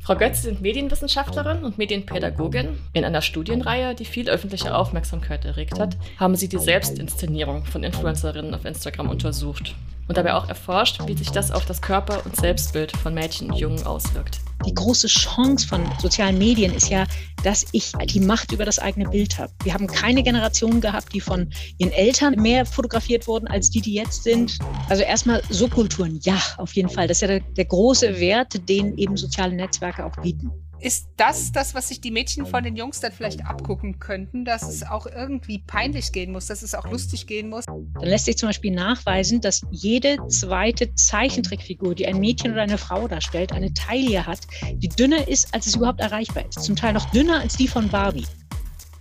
Frau Götz sind Medienwissenschaftlerin und Medienpädagogin. In einer Studienreihe, die viel öffentliche Aufmerksamkeit erregt hat, haben sie die Selbstinszenierung von Influencerinnen auf Instagram untersucht und dabei auch erforscht, wie sich das auf das Körper- und Selbstbild von Mädchen und Jungen auswirkt. Die große Chance von sozialen Medien ist ja, dass ich die Macht über das eigene Bild habe. Wir haben keine Generation gehabt, die von ihren Eltern mehr fotografiert wurden als die, die jetzt sind. Also erstmal Subkulturen, ja, auf jeden Fall. Das ist ja der, der große Wert, den eben soziale Netzwerke auch bieten. Ist das das, was sich die Mädchen von den Jungs dann vielleicht abgucken könnten, dass es auch irgendwie peinlich gehen muss, dass es auch lustig gehen muss? Dann lässt sich zum Beispiel nachweisen, dass jede zweite Zeichentrickfigur, die ein Mädchen oder eine Frau darstellt, eine Taille hat, die dünner ist, als es überhaupt erreichbar ist. Zum Teil noch dünner als die von Barbie.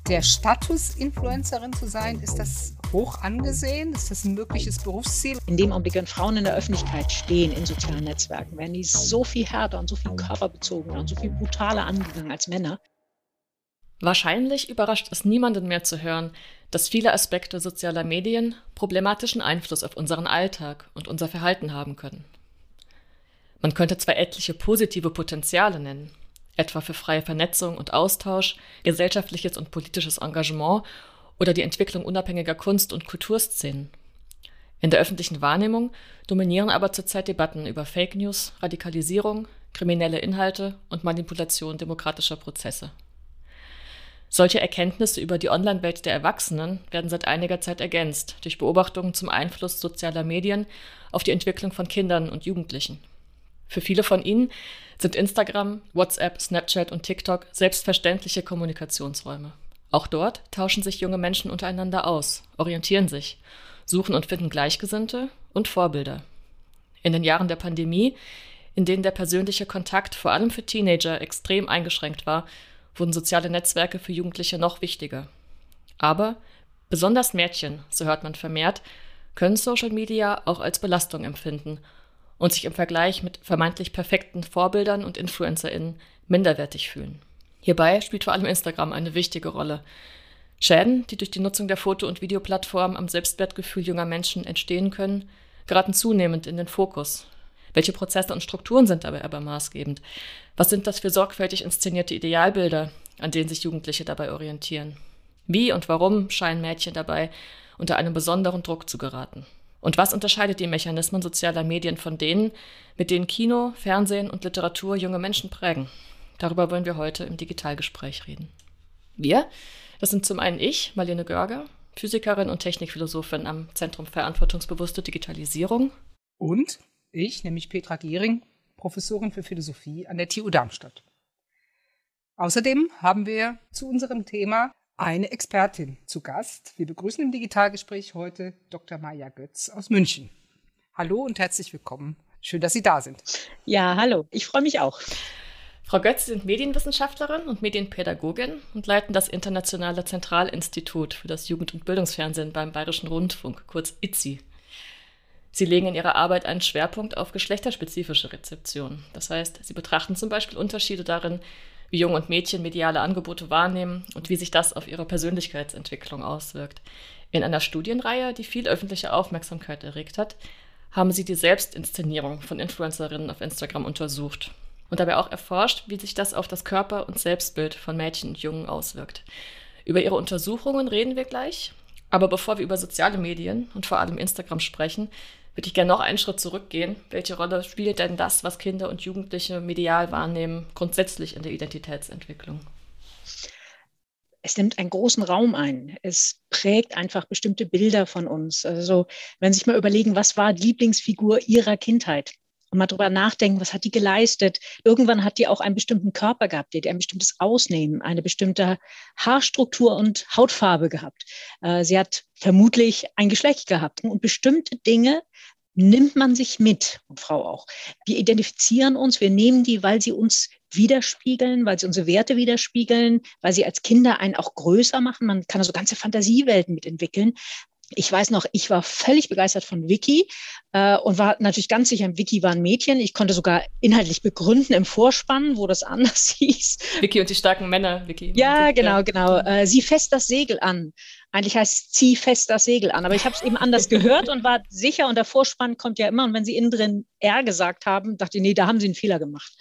Der Status, Influencerin zu sein, ist das hoch angesehen? Ist das ein mögliches Berufsziel? In dem Augenblick, wenn Frauen in der Öffentlichkeit stehen in sozialen Netzwerken, werden die so viel härter und so viel körperbezogener und so viel brutaler angegangen als Männer. Wahrscheinlich überrascht es niemanden mehr zu hören, dass viele Aspekte sozialer Medien problematischen Einfluss auf unseren Alltag und unser Verhalten haben können. Man könnte zwar etliche positive Potenziale nennen, etwa für freie Vernetzung und Austausch, gesellschaftliches und politisches Engagement oder die Entwicklung unabhängiger Kunst- und Kulturszenen. In der öffentlichen Wahrnehmung dominieren aber zurzeit Debatten über Fake News, Radikalisierung, kriminelle Inhalte und Manipulation demokratischer Prozesse. Solche Erkenntnisse über die Online-Welt der Erwachsenen werden seit einiger Zeit ergänzt durch Beobachtungen zum Einfluss sozialer Medien auf die Entwicklung von Kindern und Jugendlichen. Für viele von ihnen sind Instagram, WhatsApp, Snapchat und TikTok selbstverständliche Kommunikationsräume. Auch dort tauschen sich junge Menschen untereinander aus, orientieren sich, suchen und finden Gleichgesinnte und Vorbilder. In den Jahren der Pandemie, in denen der persönliche Kontakt vor allem für Teenager extrem eingeschränkt war, wurden soziale Netzwerke für Jugendliche noch wichtiger. Aber besonders Mädchen, so hört man vermehrt, können Social Media auch als Belastung empfinden und sich im Vergleich mit vermeintlich perfekten Vorbildern und Influencerinnen minderwertig fühlen. Hierbei spielt vor allem Instagram eine wichtige Rolle. Schäden, die durch die Nutzung der Foto- und Videoplattform am Selbstwertgefühl junger Menschen entstehen können, geraten zunehmend in den Fokus. Welche Prozesse und Strukturen sind dabei aber maßgebend? Was sind das für sorgfältig inszenierte Idealbilder, an denen sich Jugendliche dabei orientieren? Wie und warum scheinen Mädchen dabei unter einem besonderen Druck zu geraten? Und was unterscheidet die Mechanismen sozialer Medien von denen, mit denen Kino, Fernsehen und Literatur junge Menschen prägen? Darüber wollen wir heute im Digitalgespräch reden. Wir, das sind zum einen ich, Marlene Görger, Physikerin und Technikphilosophin am Zentrum Verantwortungsbewusste Digitalisierung. Und ich, nämlich Petra Gehring, Professorin für Philosophie an der TU Darmstadt. Außerdem haben wir zu unserem Thema eine Expertin zu Gast. Wir begrüßen im Digitalgespräch heute Dr. Maja Götz aus München. Hallo und herzlich willkommen. Schön, dass Sie da sind. Ja, hallo. Ich freue mich auch. Frau Götz sind Medienwissenschaftlerin und Medienpädagogin und leiten das Internationale Zentralinstitut für das Jugend- und Bildungsfernsehen beim Bayerischen Rundfunk, kurz ITZI. Sie legen in ihrer Arbeit einen Schwerpunkt auf geschlechterspezifische Rezeption. Das heißt, sie betrachten zum Beispiel Unterschiede darin, wie Jungen und Mädchen mediale Angebote wahrnehmen und wie sich das auf ihre Persönlichkeitsentwicklung auswirkt. In einer Studienreihe, die viel öffentliche Aufmerksamkeit erregt hat, haben sie die Selbstinszenierung von Influencerinnen auf Instagram untersucht und dabei auch erforscht, wie sich das auf das Körper- und Selbstbild von Mädchen und Jungen auswirkt. Über ihre Untersuchungen reden wir gleich, aber bevor wir über soziale Medien und vor allem Instagram sprechen, würde ich gerne noch einen Schritt zurückgehen. Welche Rolle spielt denn das, was Kinder und Jugendliche medial wahrnehmen, grundsätzlich in der Identitätsentwicklung? es nimmt einen großen Raum ein. Es prägt einfach bestimmte Bilder von uns. Also wenn Sie sich mal überlegen, was war die Lieblingsfigur Ihrer Kindheit? Und mal drüber nachdenken, was hat die geleistet. Irgendwann hat die auch einen bestimmten Körper gehabt, die hat ein bestimmtes Ausnehmen, eine bestimmte Haarstruktur und Hautfarbe gehabt. Äh, sie hat vermutlich ein Geschlecht gehabt und bestimmte Dinge nimmt man sich mit, und Frau auch. Wir identifizieren uns, wir nehmen die, weil sie uns widerspiegeln, weil sie unsere Werte widerspiegeln, weil sie als Kinder einen auch größer machen. Man kann also ganze Fantasiewelten mitentwickeln ich weiß noch, ich war völlig begeistert von Vicky äh, und war natürlich ganz sicher, Vicky war ein Mädchen. Ich konnte sogar inhaltlich begründen im Vorspann, wo das anders hieß. Vicky und die starken Männer, Vicky. Ja, genau, genau. Äh, sie fässt das Segel an. Eigentlich heißt es, zieh fest das Segel an. Aber ich habe es eben anders gehört und war sicher. Und der Vorspann kommt ja immer. Und wenn Sie innen drin R gesagt haben, dachte ich, nee, da haben Sie einen Fehler gemacht.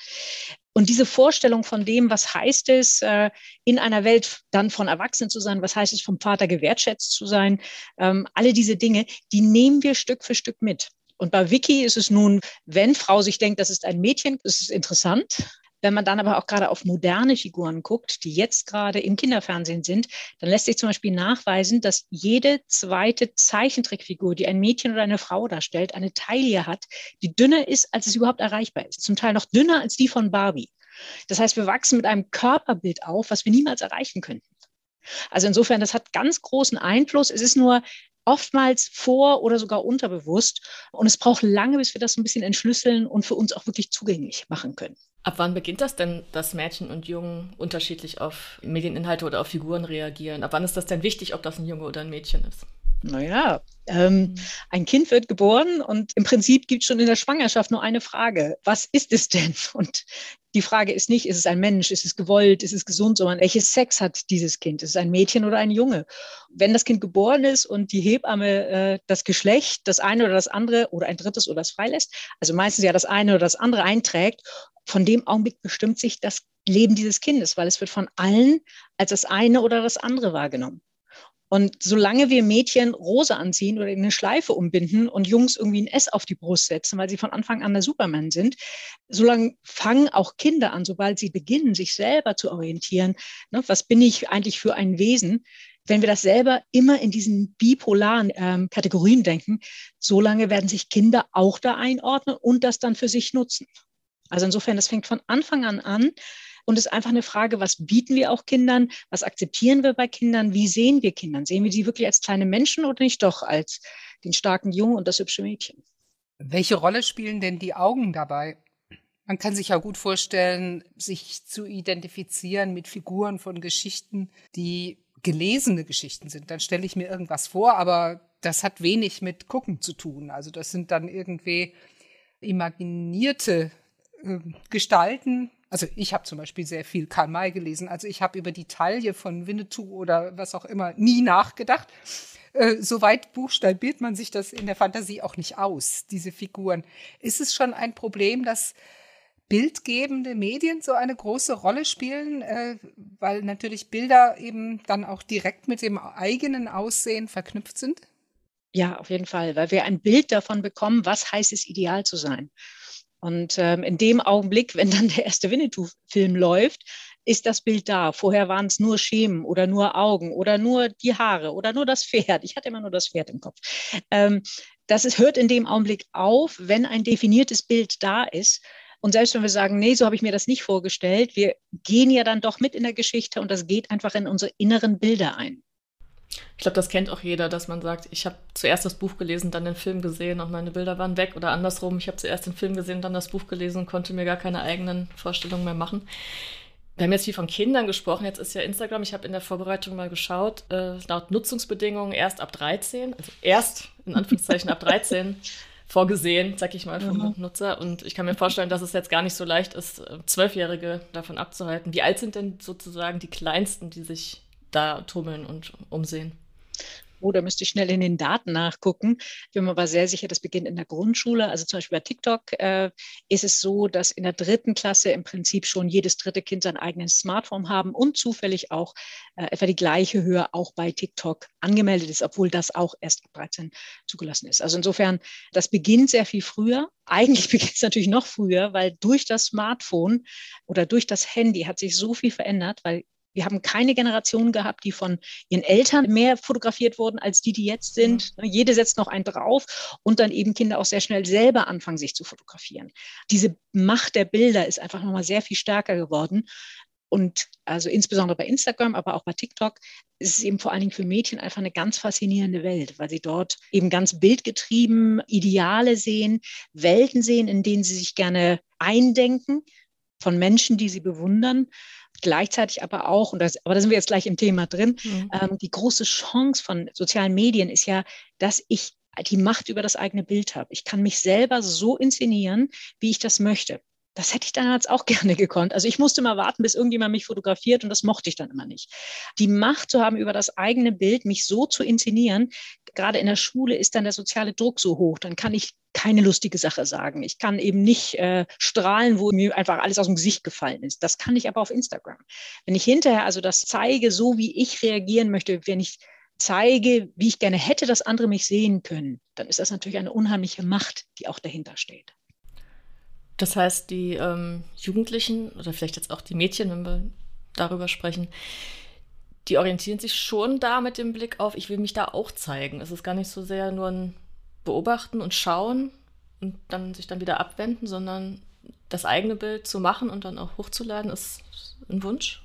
Und diese Vorstellung von dem, was heißt es, äh, in einer Welt dann von Erwachsenen zu sein, was heißt es, vom Vater gewertschätzt zu sein, ähm, alle diese Dinge, die nehmen wir Stück für Stück mit. Und bei Vicky ist es nun, wenn Frau sich denkt, das ist ein Mädchen, ist interessant. Wenn man dann aber auch gerade auf moderne Figuren guckt, die jetzt gerade im Kinderfernsehen sind, dann lässt sich zum Beispiel nachweisen, dass jede zweite Zeichentrickfigur, die ein Mädchen oder eine Frau darstellt, eine Taille hat, die dünner ist, als es überhaupt erreichbar ist. Zum Teil noch dünner als die von Barbie. Das heißt, wir wachsen mit einem Körperbild auf, was wir niemals erreichen könnten. Also insofern, das hat ganz großen Einfluss. Es ist nur oftmals vor oder sogar unterbewusst. Und es braucht lange, bis wir das ein bisschen entschlüsseln und für uns auch wirklich zugänglich machen können. Ab wann beginnt das denn, dass Mädchen und Jungen unterschiedlich auf Medieninhalte oder auf Figuren reagieren? Ab wann ist das denn wichtig, ob das ein Junge oder ein Mädchen ist? Naja, ähm, ein Kind wird geboren und im Prinzip gibt es schon in der Schwangerschaft nur eine Frage. Was ist es denn? Und die Frage ist nicht, ist es ein Mensch, ist es gewollt, ist es gesund, sondern welches Sex hat dieses Kind? Ist es ein Mädchen oder ein Junge? Wenn das Kind geboren ist und die Hebamme äh, das Geschlecht, das eine oder das andere oder ein drittes oder das freilässt, also meistens ja das eine oder das andere einträgt, von dem Augenblick bestimmt sich das Leben dieses Kindes, weil es wird von allen als das eine oder das andere wahrgenommen. Und solange wir Mädchen Rose anziehen oder eine Schleife umbinden und Jungs irgendwie ein S auf die Brust setzen, weil sie von Anfang an der Superman sind, solange fangen auch Kinder an, sobald sie beginnen, sich selber zu orientieren. Ne, was bin ich eigentlich für ein Wesen? Wenn wir das selber immer in diesen bipolaren ähm, Kategorien denken, solange werden sich Kinder auch da einordnen und das dann für sich nutzen. Also insofern, das fängt von Anfang an an und es ist einfach eine Frage, was bieten wir auch Kindern? Was akzeptieren wir bei Kindern? Wie sehen wir Kindern? Sehen wir sie wirklich als kleine Menschen oder nicht doch als den starken Jungen und das hübsche Mädchen? Welche Rolle spielen denn die Augen dabei? Man kann sich ja gut vorstellen, sich zu identifizieren mit Figuren von Geschichten, die gelesene Geschichten sind. Dann stelle ich mir irgendwas vor, aber das hat wenig mit Gucken zu tun. Also das sind dann irgendwie imaginierte äh, Gestalten, also ich habe zum Beispiel sehr viel Karl May gelesen. Also ich habe über die Taille von Winnetou oder was auch immer nie nachgedacht. Äh, Soweit buchstabiert man sich das in der Fantasie auch nicht aus, diese Figuren. Ist es schon ein Problem, dass bildgebende Medien so eine große Rolle spielen, äh, weil natürlich Bilder eben dann auch direkt mit dem eigenen Aussehen verknüpft sind? Ja, auf jeden Fall, weil wir ein Bild davon bekommen, was heißt es, ideal zu sein. Und ähm, in dem Augenblick, wenn dann der erste Winnetou-Film läuft, ist das Bild da. Vorher waren es nur Schemen oder nur Augen oder nur die Haare oder nur das Pferd. Ich hatte immer nur das Pferd im Kopf. Ähm, das ist, hört in dem Augenblick auf, wenn ein definiertes Bild da ist. Und selbst wenn wir sagen, nee, so habe ich mir das nicht vorgestellt, wir gehen ja dann doch mit in der Geschichte und das geht einfach in unsere inneren Bilder ein. Ich glaube, das kennt auch jeder, dass man sagt, ich habe zuerst das Buch gelesen, dann den Film gesehen und meine Bilder waren weg. Oder andersrum, ich habe zuerst den Film gesehen, dann das Buch gelesen und konnte mir gar keine eigenen Vorstellungen mehr machen. Wir haben jetzt viel von Kindern gesprochen. Jetzt ist ja Instagram, ich habe in der Vorbereitung mal geschaut, äh, laut Nutzungsbedingungen erst ab 13, also erst in Anführungszeichen ab 13 vorgesehen, sag ich mal, vom mhm. Nutzer. Und ich kann mir vorstellen, dass es jetzt gar nicht so leicht ist, Zwölfjährige davon abzuhalten. Wie alt sind denn sozusagen die Kleinsten, die sich da tummeln und umsehen. Oh, da müsste ich schnell in den Daten nachgucken. Ich bin mir aber sehr sicher, das beginnt in der Grundschule. Also zum Beispiel bei TikTok äh, ist es so, dass in der dritten Klasse im Prinzip schon jedes dritte Kind sein eigenes Smartphone haben und zufällig auch äh, etwa die gleiche Höhe auch bei TikTok angemeldet ist, obwohl das auch erst ab 13 zugelassen ist. Also insofern, das beginnt sehr viel früher. Eigentlich beginnt es natürlich noch früher, weil durch das Smartphone oder durch das Handy hat sich so viel verändert, weil wir haben keine Generation gehabt, die von ihren Eltern mehr fotografiert wurden als die, die jetzt sind. Mhm. Jede setzt noch einen drauf und dann eben Kinder auch sehr schnell selber anfangen, sich zu fotografieren. Diese Macht der Bilder ist einfach nochmal sehr viel stärker geworden. Und also insbesondere bei Instagram, aber auch bei TikTok ist es eben vor allen Dingen für Mädchen einfach eine ganz faszinierende Welt, weil sie dort eben ganz bildgetrieben Ideale sehen, Welten sehen, in denen sie sich gerne eindenken von Menschen, die sie bewundern Gleichzeitig aber auch, und das, aber da sind wir jetzt gleich im Thema drin, mhm. ähm, die große Chance von sozialen Medien ist ja, dass ich die Macht über das eigene Bild habe. Ich kann mich selber so inszenieren, wie ich das möchte. Das hätte ich damals auch gerne gekonnt. Also ich musste mal warten, bis irgendjemand mich fotografiert und das mochte ich dann immer nicht. Die Macht zu haben über das eigene Bild, mich so zu inszenieren, gerade in der Schule ist dann der soziale Druck so hoch, dann kann ich keine lustige Sache sagen. Ich kann eben nicht äh, strahlen, wo mir einfach alles aus dem Gesicht gefallen ist. Das kann ich aber auf Instagram. Wenn ich hinterher also das zeige, so wie ich reagieren möchte, wenn ich zeige, wie ich gerne hätte, dass andere mich sehen können, dann ist das natürlich eine unheimliche Macht, die auch dahinter steht. Das heißt, die ähm, Jugendlichen oder vielleicht jetzt auch die Mädchen, wenn wir darüber sprechen, die orientieren sich schon da mit dem Blick auf, ich will mich da auch zeigen. Es ist gar nicht so sehr nur ein Beobachten und Schauen und dann sich dann wieder abwenden, sondern das eigene Bild zu machen und dann auch hochzuladen, ist ein Wunsch,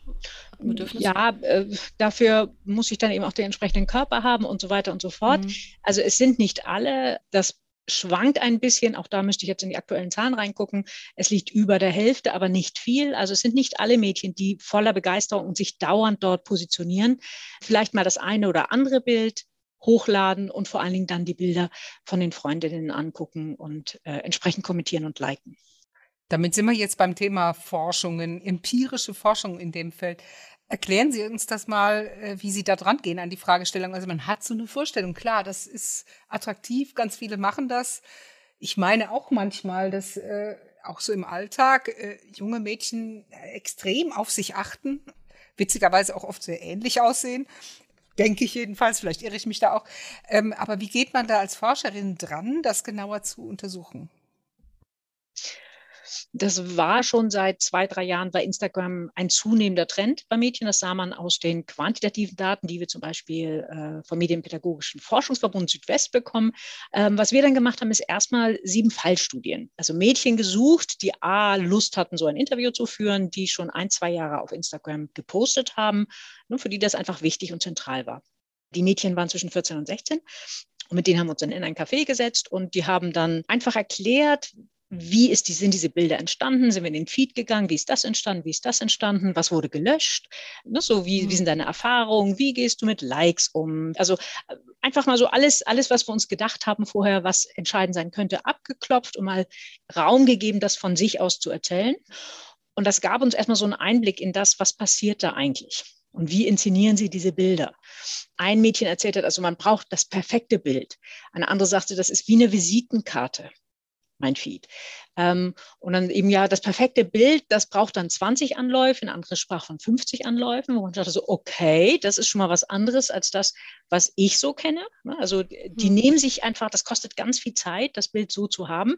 ein Bedürfnis? Ja, äh, dafür muss ich dann eben auch den entsprechenden Körper haben und so weiter und so fort. Mhm. Also es sind nicht alle. Das schwankt ein bisschen. Auch da müsste ich jetzt in die aktuellen Zahlen reingucken. Es liegt über der Hälfte, aber nicht viel. Also es sind nicht alle Mädchen, die voller Begeisterung und sich dauernd dort positionieren. Vielleicht mal das eine oder andere Bild hochladen und vor allen Dingen dann die Bilder von den Freundinnen angucken und äh, entsprechend kommentieren und liken. Damit sind wir jetzt beim Thema Forschungen, empirische Forschung in dem Feld. Erklären Sie uns das mal, äh, wie Sie da dran gehen an die Fragestellung. Also man hat so eine Vorstellung, klar, das ist attraktiv, ganz viele machen das. Ich meine auch manchmal, dass äh, auch so im Alltag äh, junge Mädchen extrem auf sich achten, witzigerweise auch oft sehr ähnlich aussehen. Denke ich jedenfalls, vielleicht irre ich mich da auch. Ähm, aber wie geht man da als Forscherin dran, das genauer zu untersuchen? Das war schon seit zwei, drei Jahren bei Instagram ein zunehmender Trend bei Mädchen. Das sah man aus den quantitativen Daten, die wir zum Beispiel äh, vom Medienpädagogischen Forschungsverbund Südwest bekommen. Ähm, was wir dann gemacht haben, ist erstmal sieben Fallstudien. Also Mädchen gesucht, die A, Lust hatten, so ein Interview zu führen, die schon ein, zwei Jahre auf Instagram gepostet haben, und für die das einfach wichtig und zentral war. Die Mädchen waren zwischen 14 und 16 und mit denen haben wir uns dann in ein Café gesetzt und die haben dann einfach erklärt, wie ist die, sind diese Bilder entstanden? Sind wir in den Feed gegangen? Wie ist das entstanden? Wie ist das entstanden? Was wurde gelöscht? Ne, so, wie, wie mhm. sind deine Erfahrungen? Wie gehst du mit Likes um? Also äh, einfach mal so alles, alles, was wir uns gedacht haben vorher, was entscheidend sein könnte, abgeklopft und mal Raum gegeben, das von sich aus zu erzählen. Und das gab uns erstmal so einen Einblick in das, was passiert da eigentlich. Und wie inszenieren Sie diese Bilder? Ein Mädchen erzählt hat, also man braucht das perfekte Bild. Eine andere sagte, das ist wie eine Visitenkarte mein Feed. Ähm, und dann eben ja, das perfekte Bild, das braucht dann 20 Anläufe, eine andere sprach von 50 Anläufen, wo man dachte so, okay, das ist schon mal was anderes als das, was ich so kenne. Ne? Also die mhm. nehmen sich einfach, das kostet ganz viel Zeit, das Bild so zu haben.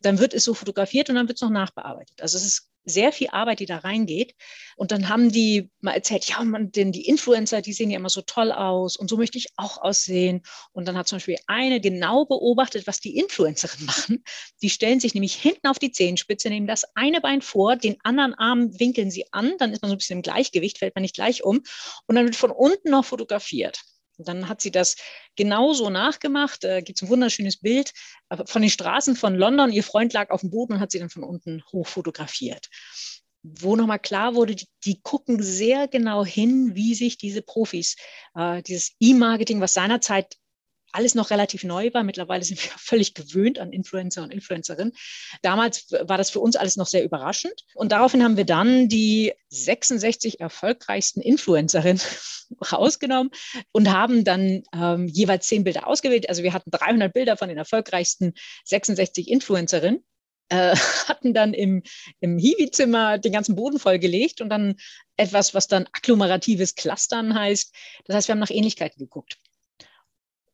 Dann wird es so fotografiert und dann wird es noch nachbearbeitet. Also es ist sehr viel Arbeit, die da reingeht. Und dann haben die mal erzählt, ja, man, denn die Influencer, die sehen ja immer so toll aus und so möchte ich auch aussehen. Und dann hat zum Beispiel eine genau beobachtet, was die Influencerinnen machen. Die stellen sich nämlich hinten auf die Zehenspitze, nehmen das eine Bein vor, den anderen Arm winkeln sie an, dann ist man so ein bisschen im Gleichgewicht, fällt man nicht gleich um. Und dann wird von unten noch fotografiert. Und dann hat sie das genauso nachgemacht. Da gibt es ein wunderschönes Bild von den Straßen von London. Ihr Freund lag auf dem Boden und hat sie dann von unten hoch fotografiert. Wo nochmal klar wurde, die, die, gucken sehr genau hin, wie sich diese Profis, äh, dieses E-Marketing, was seinerzeit alles noch relativ neu war. Mittlerweile sind wir völlig gewöhnt an Influencer und Influencerinnen. Damals war das für uns alles noch sehr überraschend. Und daraufhin haben wir dann die 66 erfolgreichsten Influencerinnen rausgenommen und haben dann ähm, jeweils zehn Bilder ausgewählt. Also wir hatten 300 Bilder von den erfolgreichsten 66 Influencerinnen. Äh, hatten dann im, im Hiwi-Zimmer den ganzen Boden vollgelegt und dann etwas, was dann agglomeratives Clustern heißt. Das heißt, wir haben nach Ähnlichkeiten geguckt.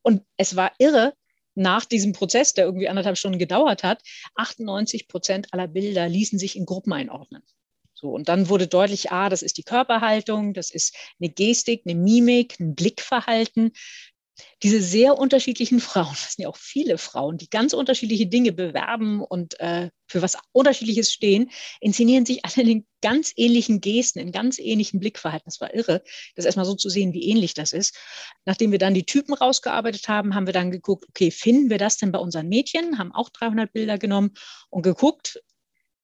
Und es war irre, nach diesem Prozess, der irgendwie anderthalb Stunden gedauert hat, 98 Prozent aller Bilder ließen sich in Gruppen einordnen. So, und dann wurde deutlich, ah, das ist die Körperhaltung, das ist eine Gestik, eine Mimik, ein Blickverhalten diese sehr unterschiedlichen Frauen, das sind ja auch viele Frauen, die ganz unterschiedliche Dinge bewerben und äh, für was Unterschiedliches stehen, inszenieren sich alle in ganz ähnlichen Gesten, in ganz ähnlichen Blickverhalten. Das war irre, das erstmal so zu sehen, wie ähnlich das ist. Nachdem wir dann die Typen rausgearbeitet haben, haben wir dann geguckt, okay, finden wir das denn bei unseren Mädchen? Haben auch 300 Bilder genommen und geguckt,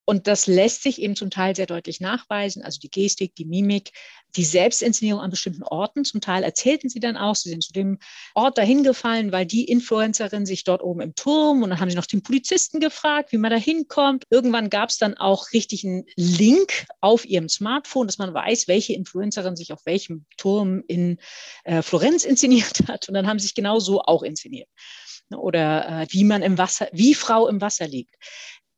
Und das lässt sich eben zum Teil sehr deutlich nachweisen, also die Gestik, die Mimik, die Selbstinszenierung an bestimmten Orten. Zum Teil erzählten sie dann auch, sie sind zu dem Ort dahin gefallen, weil die Influencerin sich dort oben im Turm und dann haben sie noch den Polizisten gefragt, wie man da hinkommt. Irgendwann gab es dann auch richtig einen Link auf ihrem Smartphone, dass man weiß, welche Influencerin sich auf welchem Turm in äh, Florenz inszeniert hat. Und dann haben sie sich genau so auch inszeniert. Oder äh, wie man im Wasser, wie Frau im Wasser liegt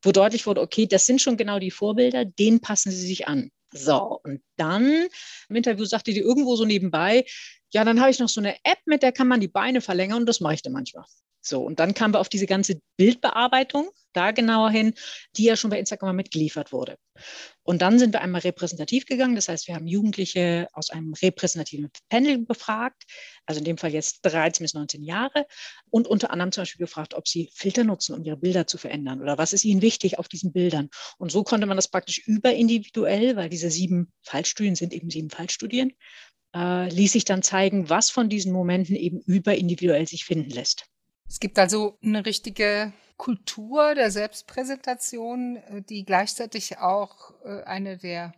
wo deutlich wurde, okay, das sind schon genau die Vorbilder, denen passen sie sich an. So, und dann im Interview sagte die irgendwo so nebenbei, ja, dann habe ich noch so eine App, mit der kann man die Beine verlängern und das mache ich dann manchmal. So, und dann kamen wir auf diese ganze Bildbearbeitung, da genauer hin, die ja schon bei Instagram mitgeliefert wurde. Und dann sind wir einmal repräsentativ gegangen. Das heißt, wir haben Jugendliche aus einem repräsentativen Panel befragt, also in dem Fall jetzt 13 bis 19 Jahre, und unter anderem zum Beispiel gefragt, ob sie Filter nutzen, um ihre Bilder zu verändern oder was ist ihnen wichtig auf diesen Bildern. Und so konnte man das praktisch überindividuell, weil diese sieben Fallstudien sind eben sieben Fallstudien, äh, ließ sich dann zeigen, was von diesen Momenten eben überindividuell sich finden lässt. Es gibt also eine richtige Kultur der Selbstpräsentation, äh, die gleichzeitig auch äh, eine der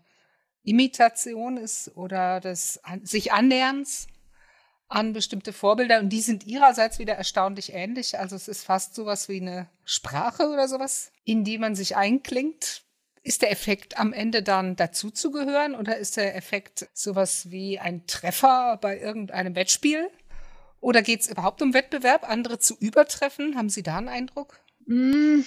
Imitation ist oder des sich Annäherns an bestimmte Vorbilder und die sind ihrerseits wieder erstaunlich ähnlich. Also es ist fast sowas wie eine Sprache oder sowas, in die man sich einklingt. Ist der Effekt am Ende dann dazuzugehören oder ist der Effekt sowas wie ein Treffer bei irgendeinem Wettspiel? Oder geht es überhaupt um Wettbewerb, andere zu übertreffen? Haben Sie da einen Eindruck? Mm,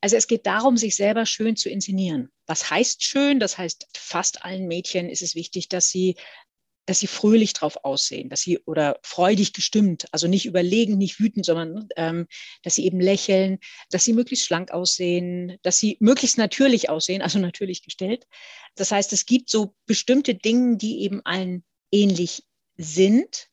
also es geht darum, sich selber schön zu inszenieren. Was heißt schön? Das heißt, fast allen Mädchen ist es wichtig, dass sie dass sie fröhlich drauf aussehen, dass sie oder freudig gestimmt, also nicht überlegen, nicht wütend, sondern ähm, dass sie eben lächeln, dass sie möglichst schlank aussehen, dass sie möglichst natürlich aussehen, also natürlich gestellt. Das heißt, es gibt so bestimmte Dinge, die eben allen ähnlich sind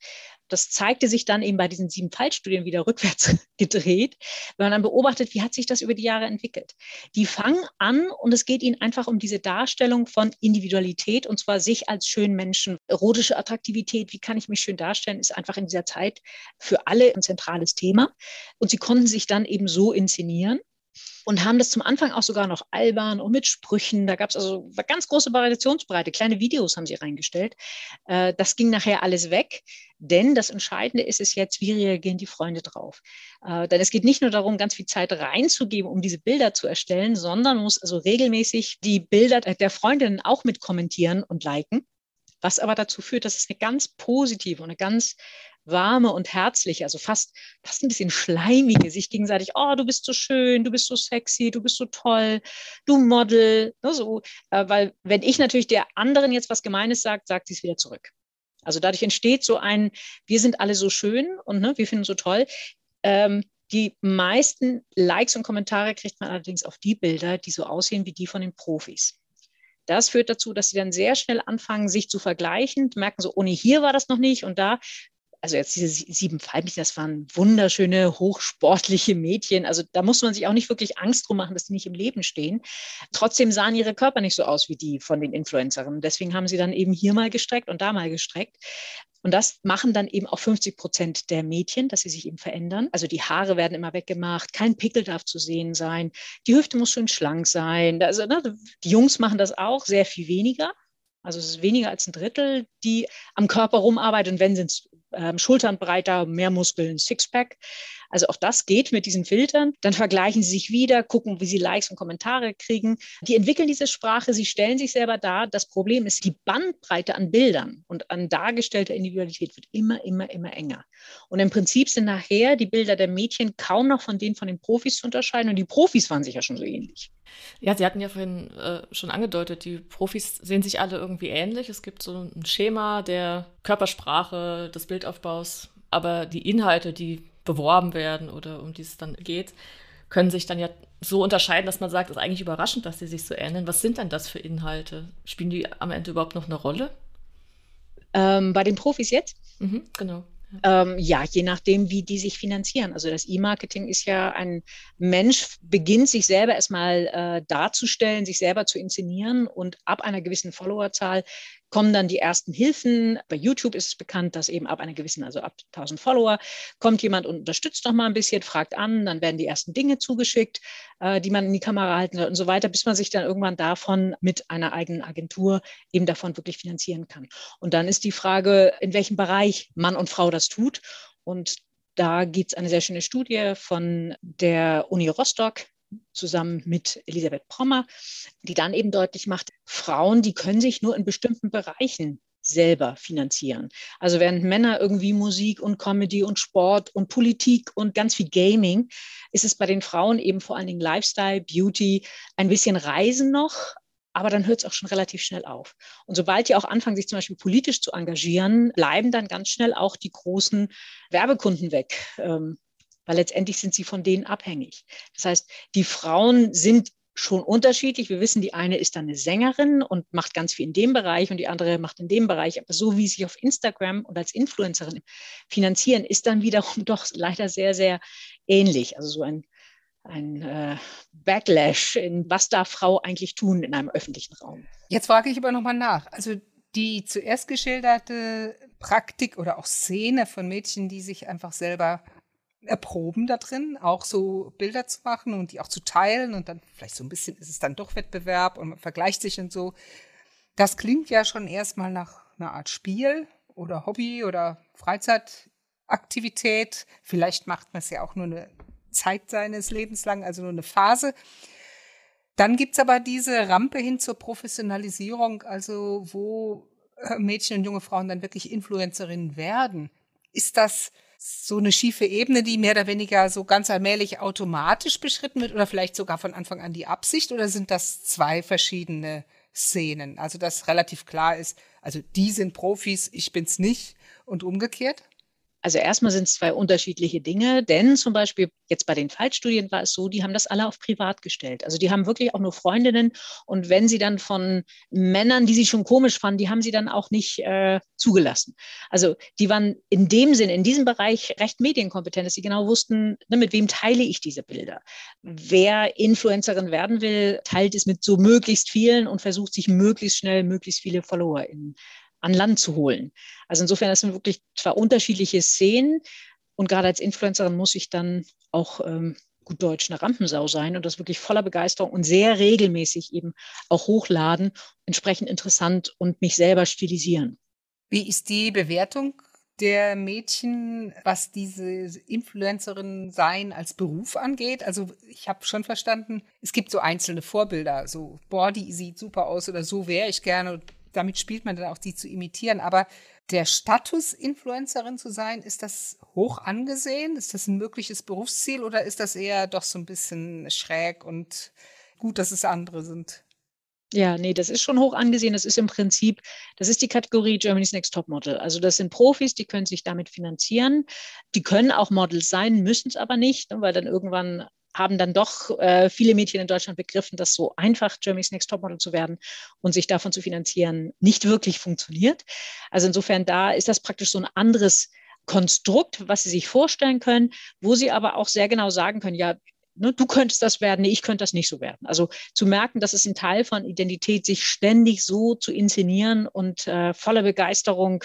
das zeigte sich dann eben bei diesen sieben Fallstudien wieder rückwärts gedreht, wenn man dann beobachtet, wie hat sich das über die Jahre entwickelt. Die fangen an und es geht ihnen einfach um diese Darstellung von Individualität und zwar sich als schönen Menschen. Erotische Attraktivität, wie kann ich mich schön darstellen, ist einfach in dieser Zeit für alle ein zentrales Thema. Und sie konnten sich dann eben so inszenieren und haben das zum Anfang auch sogar noch albern und mit Sprüchen. Da gab es also ganz große Variationsbreite. Kleine Videos haben sie reingestellt. Äh, das ging nachher alles weg, denn das Entscheidende ist es jetzt, wie reagieren die Freunde drauf. Äh, denn es geht nicht nur darum, ganz viel Zeit reinzugeben, um diese Bilder zu erstellen, sondern man muss also regelmäßig die Bilder der Freundinnen auch mit kommentieren und liken was aber dazu führt, dass es eine ganz positive und eine ganz warme und herzliche, also fast, fast ein bisschen schleimige, sich gegenseitig, oh, du bist so schön, du bist so sexy, du bist so toll, du Model, ne, so, äh, weil wenn ich natürlich der anderen jetzt was Gemeines sage, sagt sie es wieder zurück. Also dadurch entsteht so ein, wir sind alle so schön und ne, wir finden so toll. Ähm, die meisten Likes und Kommentare kriegt man allerdings auf die Bilder, die so aussehen wie die von den Profis. Das führt dazu, dass sie dann sehr schnell anfangen, sich zu vergleichen, merken so, ohne hier war das noch nicht. Und da also jetzt diese sieben Fallmädchen, das waren wunderschöne, hochsportliche Mädchen. Also da muss man sich auch nicht wirklich Angst drum machen, dass die nicht im Leben stehen. Trotzdem sahen ihre Körper nicht so aus wie die von den Influencerinnen. Deswegen haben sie dann eben hier mal gestreckt und da mal gestreckt. Und das machen dann eben auch 50 Prozent der Mädchen, dass sie sich eben verändern. Also die Haare werden immer weggemacht, kein Pickel darf zu sehen sein, die Hüfte muss schön schlank sein. Also ne, die Jungs machen das auch sehr viel weniger. Also es ist weniger als ein Drittel, die am Körper rumarbeiten. Und wenn sind es ähm, Schultern breiter, mehr Muskeln, Sixpack. Also auch das geht mit diesen Filtern. Dann vergleichen sie sich wieder, gucken, wie sie Likes und Kommentare kriegen. Die entwickeln diese Sprache, sie stellen sich selber dar. Das Problem ist, die Bandbreite an Bildern und an dargestellter Individualität wird immer, immer, immer enger. Und im Prinzip sind nachher die Bilder der Mädchen kaum noch von denen von den Profis zu unterscheiden. Und die Profis waren sicher schon so ähnlich. Ja, Sie hatten ja vorhin äh, schon angedeutet, die Profis sehen sich alle irgendwie ähnlich. Es gibt so ein Schema der Körpersprache, des Bildaufbaus, aber die Inhalte, die beworben werden oder um die es dann geht, können sich dann ja so unterscheiden, dass man sagt, es ist eigentlich überraschend, dass sie sich so ähneln. Was sind denn das für Inhalte? Spielen die am Ende überhaupt noch eine Rolle? Ähm, bei den Profis jetzt? Mhm, genau. Ähm, ja, je nachdem, wie die sich finanzieren. Also das E-Marketing ist ja ein Mensch beginnt sich selber erstmal äh, darzustellen, sich selber zu inszenieren und ab einer gewissen Followerzahl kommen dann die ersten Hilfen. Bei YouTube ist es bekannt, dass eben ab einer gewissen, also ab 1000 Follower, kommt jemand und unterstützt noch mal ein bisschen, fragt an, dann werden die ersten Dinge zugeschickt, äh, die man in die Kamera halten soll und so weiter, bis man sich dann irgendwann davon mit einer eigenen Agentur eben davon wirklich finanzieren kann. Und dann ist die Frage, in welchem Bereich Mann und Frau das tut. Und da gibt es eine sehr schöne Studie von der Uni Rostock, zusammen mit Elisabeth Prommer, die dann eben deutlich macht, Frauen, die können sich nur in bestimmten Bereichen selber finanzieren. Also während Männer irgendwie Musik und Comedy und Sport und Politik und ganz viel Gaming, ist es bei den Frauen eben vor allen Dingen Lifestyle, Beauty, ein bisschen Reisen noch, aber dann hört es auch schon relativ schnell auf. Und sobald die auch anfangen, sich zum Beispiel politisch zu engagieren, bleiben dann ganz schnell auch die großen Werbekunden weg. Ähm, weil letztendlich sind sie von denen abhängig. Das heißt, die Frauen sind schon unterschiedlich. Wir wissen, die eine ist dann eine Sängerin und macht ganz viel in dem Bereich und die andere macht in dem Bereich. Aber so wie sie sich auf Instagram und als Influencerin finanzieren, ist dann wiederum doch leider sehr, sehr ähnlich. Also so ein, ein äh, Backlash in was darf Frau eigentlich tun in einem öffentlichen Raum. Jetzt frage ich aber nochmal nach. Also die zuerst geschilderte Praktik oder auch Szene von Mädchen, die sich einfach selber erproben da drin, auch so Bilder zu machen und die auch zu teilen und dann vielleicht so ein bisschen ist es dann doch Wettbewerb und man vergleicht sich und so. Das klingt ja schon erstmal nach einer Art Spiel oder Hobby oder Freizeitaktivität. Vielleicht macht man es ja auch nur eine Zeit seines Lebens lang, also nur eine Phase. Dann gibt's aber diese Rampe hin zur Professionalisierung, also wo äh, Mädchen und junge Frauen dann wirklich Influencerinnen werden. Ist das so eine schiefe Ebene, die mehr oder weniger so ganz allmählich automatisch beschritten wird oder vielleicht sogar von Anfang an die Absicht oder sind das zwei verschiedene Szenen? Also dass relativ klar ist, also die sind Profis, ich bin's nicht und umgekehrt? Also erstmal sind es zwei unterschiedliche Dinge, denn zum Beispiel jetzt bei den Fallstudien war es so, die haben das alle auf privat gestellt. Also die haben wirklich auch nur Freundinnen und wenn sie dann von Männern, die sie schon komisch fanden, die haben sie dann auch nicht äh, zugelassen. Also die waren in dem Sinn, in diesem Bereich recht medienkompetent, dass sie genau wussten, ne, mit wem teile ich diese Bilder. Wer Influencerin werden will, teilt es mit so möglichst vielen und versucht sich möglichst schnell möglichst viele Follower in an Land zu holen. Also insofern, das sind wirklich zwei unterschiedliche Szenen. Und gerade als Influencerin muss ich dann auch ähm, gut Deutsch eine Rampensau sein und das wirklich voller Begeisterung und sehr regelmäßig eben auch hochladen, entsprechend interessant und mich selber stilisieren. Wie ist die Bewertung der Mädchen, was diese Influencerin sein als Beruf angeht? Also ich habe schon verstanden, es gibt so einzelne Vorbilder, so boah, die sieht super aus oder so wäre ich gerne damit spielt man dann auch, die zu imitieren. Aber der Status, Influencerin zu sein, ist das hoch angesehen? Ist das ein mögliches Berufsziel oder ist das eher doch so ein bisschen schräg und gut, dass es andere sind? Ja, nee, das ist schon hoch angesehen. Das ist im Prinzip, das ist die Kategorie Germany's Next Top Model. Also das sind Profis, die können sich damit finanzieren. Die können auch Models sein, müssen es aber nicht, ne, weil dann irgendwann haben dann doch äh, viele Mädchen in Deutschland begriffen, dass so einfach Germany's Next Topmodel zu werden und sich davon zu finanzieren nicht wirklich funktioniert. Also insofern da ist das praktisch so ein anderes Konstrukt, was sie sich vorstellen können, wo sie aber auch sehr genau sagen können, ja, ne, du könntest das werden, nee, ich könnte das nicht so werden. Also zu merken, dass es ein Teil von Identität, sich ständig so zu inszenieren und äh, voller Begeisterung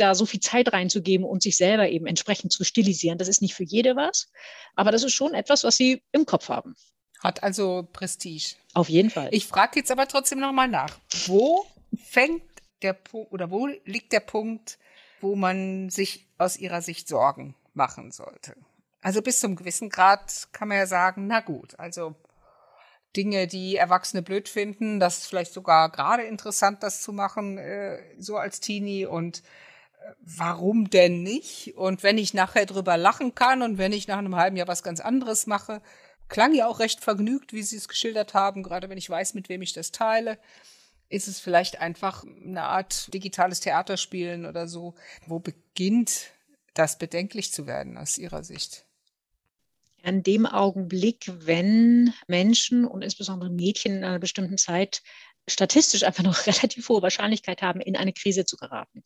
da so viel Zeit reinzugeben und sich selber eben entsprechend zu stilisieren. Das ist nicht für jede was, aber das ist schon etwas, was sie im Kopf haben. Hat also Prestige. Auf jeden Fall. Ich frage jetzt aber trotzdem nochmal nach. Wo fängt der Punkt oder wo liegt der Punkt, wo man sich aus ihrer Sicht Sorgen machen sollte? Also bis zum gewissen Grad kann man ja sagen, na gut, also Dinge, die Erwachsene blöd finden, das ist vielleicht sogar gerade interessant, das zu machen, äh, so als Teenie und warum denn nicht? Und wenn ich nachher drüber lachen kann und wenn ich nach einem halben Jahr was ganz anderes mache, klang ja auch recht vergnügt, wie Sie es geschildert haben, gerade wenn ich weiß, mit wem ich das teile. Ist es vielleicht einfach eine Art digitales Theaterspielen oder so? Wo beginnt das bedenklich zu werden aus Ihrer Sicht? An dem Augenblick, wenn Menschen und insbesondere Mädchen in einer bestimmten Zeit statistisch einfach noch relativ hohe Wahrscheinlichkeit haben, in eine Krise zu geraten.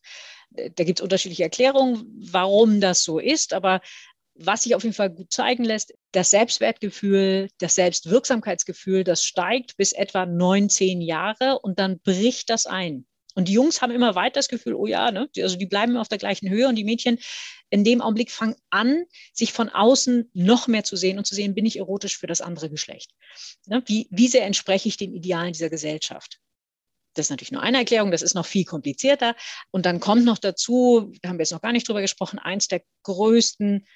Da gibt es unterschiedliche Erklärungen, warum das so ist, aber was sich auf jeden Fall gut zeigen lässt, das Selbstwertgefühl, das Selbstwirksamkeitsgefühl, das steigt bis etwa neun, zehn Jahre und dann bricht das ein. Und die Jungs haben immer weiter das Gefühl, oh ja, ne? also die bleiben auf der gleichen Höhe und die Mädchen in dem Augenblick fangen an, sich von außen noch mehr zu sehen und zu sehen, bin ich erotisch für das andere Geschlecht. Ne? Wie, wie sehr entspreche ich den Idealen dieser Gesellschaft? Das ist natürlich nur eine Erklärung, das ist noch viel komplizierter. Und dann kommt noch dazu, da haben wir jetzt noch gar nicht drüber gesprochen, eins der größten